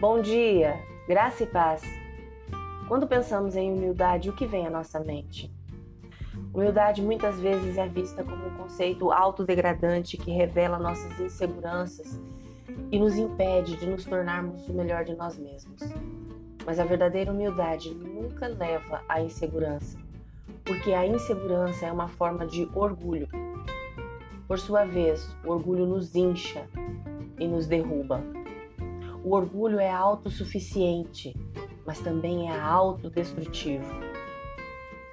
Bom dia, graça e paz. Quando pensamos em humildade, o que vem à nossa mente? Humildade muitas vezes é vista como um conceito autodegradante que revela nossas inseguranças e nos impede de nos tornarmos o melhor de nós mesmos. Mas a verdadeira humildade nunca leva à insegurança, porque a insegurança é uma forma de orgulho. Por sua vez, o orgulho nos incha e nos derruba. O orgulho é autossuficiente, mas também é autodestrutivo.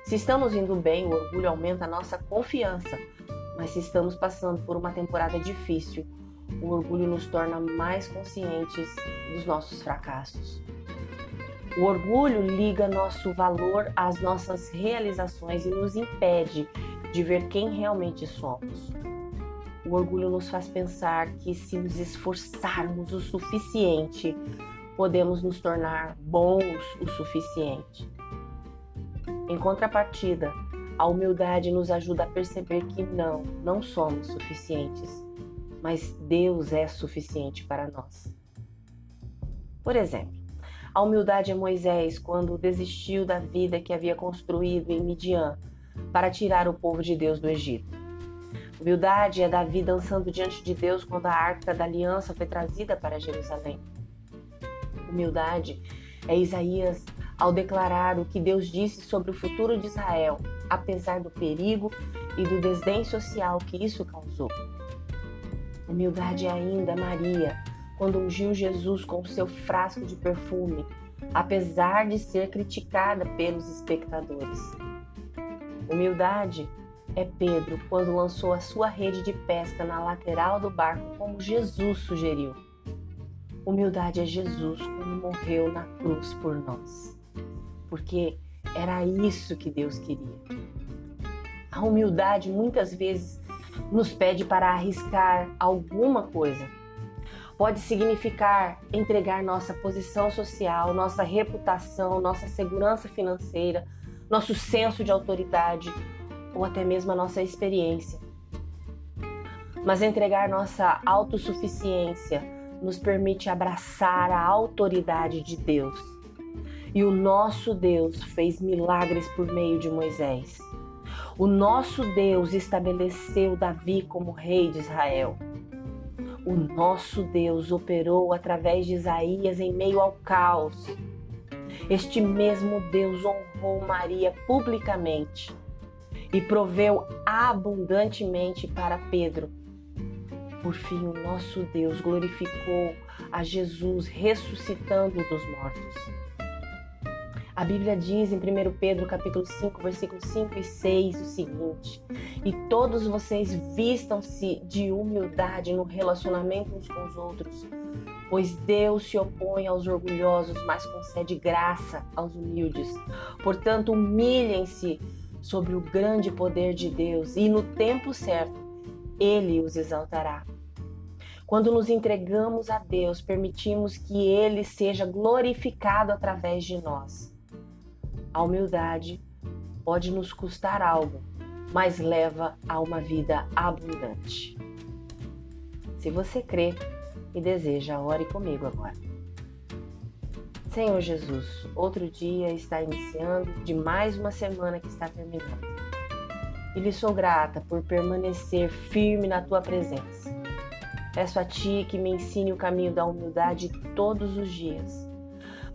Se estamos indo bem, o orgulho aumenta a nossa confiança, mas se estamos passando por uma temporada difícil, o orgulho nos torna mais conscientes dos nossos fracassos. O orgulho liga nosso valor às nossas realizações e nos impede de ver quem realmente somos. O orgulho nos faz pensar que, se nos esforçarmos o suficiente, podemos nos tornar bons o suficiente. Em contrapartida, a humildade nos ajuda a perceber que não, não somos suficientes, mas Deus é suficiente para nós. Por exemplo, a humildade é Moisés quando desistiu da vida que havia construído em Midian para tirar o povo de Deus do Egito. Humildade é Davi dançando diante de Deus quando a arca da aliança foi trazida para Jerusalém. Humildade é Isaías ao declarar o que Deus disse sobre o futuro de Israel, apesar do perigo e do desdém social que isso causou. Humildade é ainda Maria, quando ungiu Jesus com o seu frasco de perfume, apesar de ser criticada pelos espectadores. Humildade é Pedro quando lançou a sua rede de pesca na lateral do barco, como Jesus sugeriu. Humildade é Jesus quando morreu na cruz por nós, porque era isso que Deus queria. A humildade muitas vezes nos pede para arriscar alguma coisa. Pode significar entregar nossa posição social, nossa reputação, nossa segurança financeira, nosso senso de autoridade, ou até mesmo a nossa experiência. Mas entregar nossa autossuficiência nos permite abraçar a autoridade de Deus. E o nosso Deus fez milagres por meio de Moisés. O nosso Deus estabeleceu Davi como rei de Israel. O nosso Deus operou através de Isaías em meio ao caos. Este mesmo Deus honrou Maria publicamente e proveu abundantemente para Pedro. Por fim, o nosso Deus glorificou a Jesus ressuscitando dos mortos. A Bíblia diz em 1 Pedro capítulo 5, versículos 5 e 6 o seguinte: "E todos vocês vistam-se de humildade no relacionamento uns com os outros, pois Deus se opõe aos orgulhosos, mas concede graça aos humildes. Portanto, humilhem-se sobre o grande poder de Deus e no tempo certo ele os exaltará. Quando nos entregamos a Deus, permitimos que ele seja glorificado através de nós. A humildade pode nos custar algo, mas leva a uma vida abundante. Se você crê e deseja, ore comigo agora. Senhor Jesus, outro dia está iniciando de mais uma semana que está terminando. E lhe sou grata por permanecer firme na tua presença. Peço a ti que me ensine o caminho da humildade todos os dias.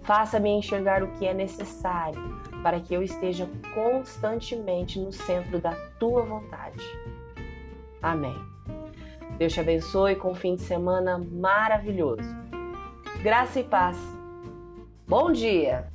Faça-me enxergar o que é necessário para que eu esteja constantemente no centro da tua vontade. Amém. Deus te abençoe com um fim de semana maravilhoso. Graça e paz Bom dia!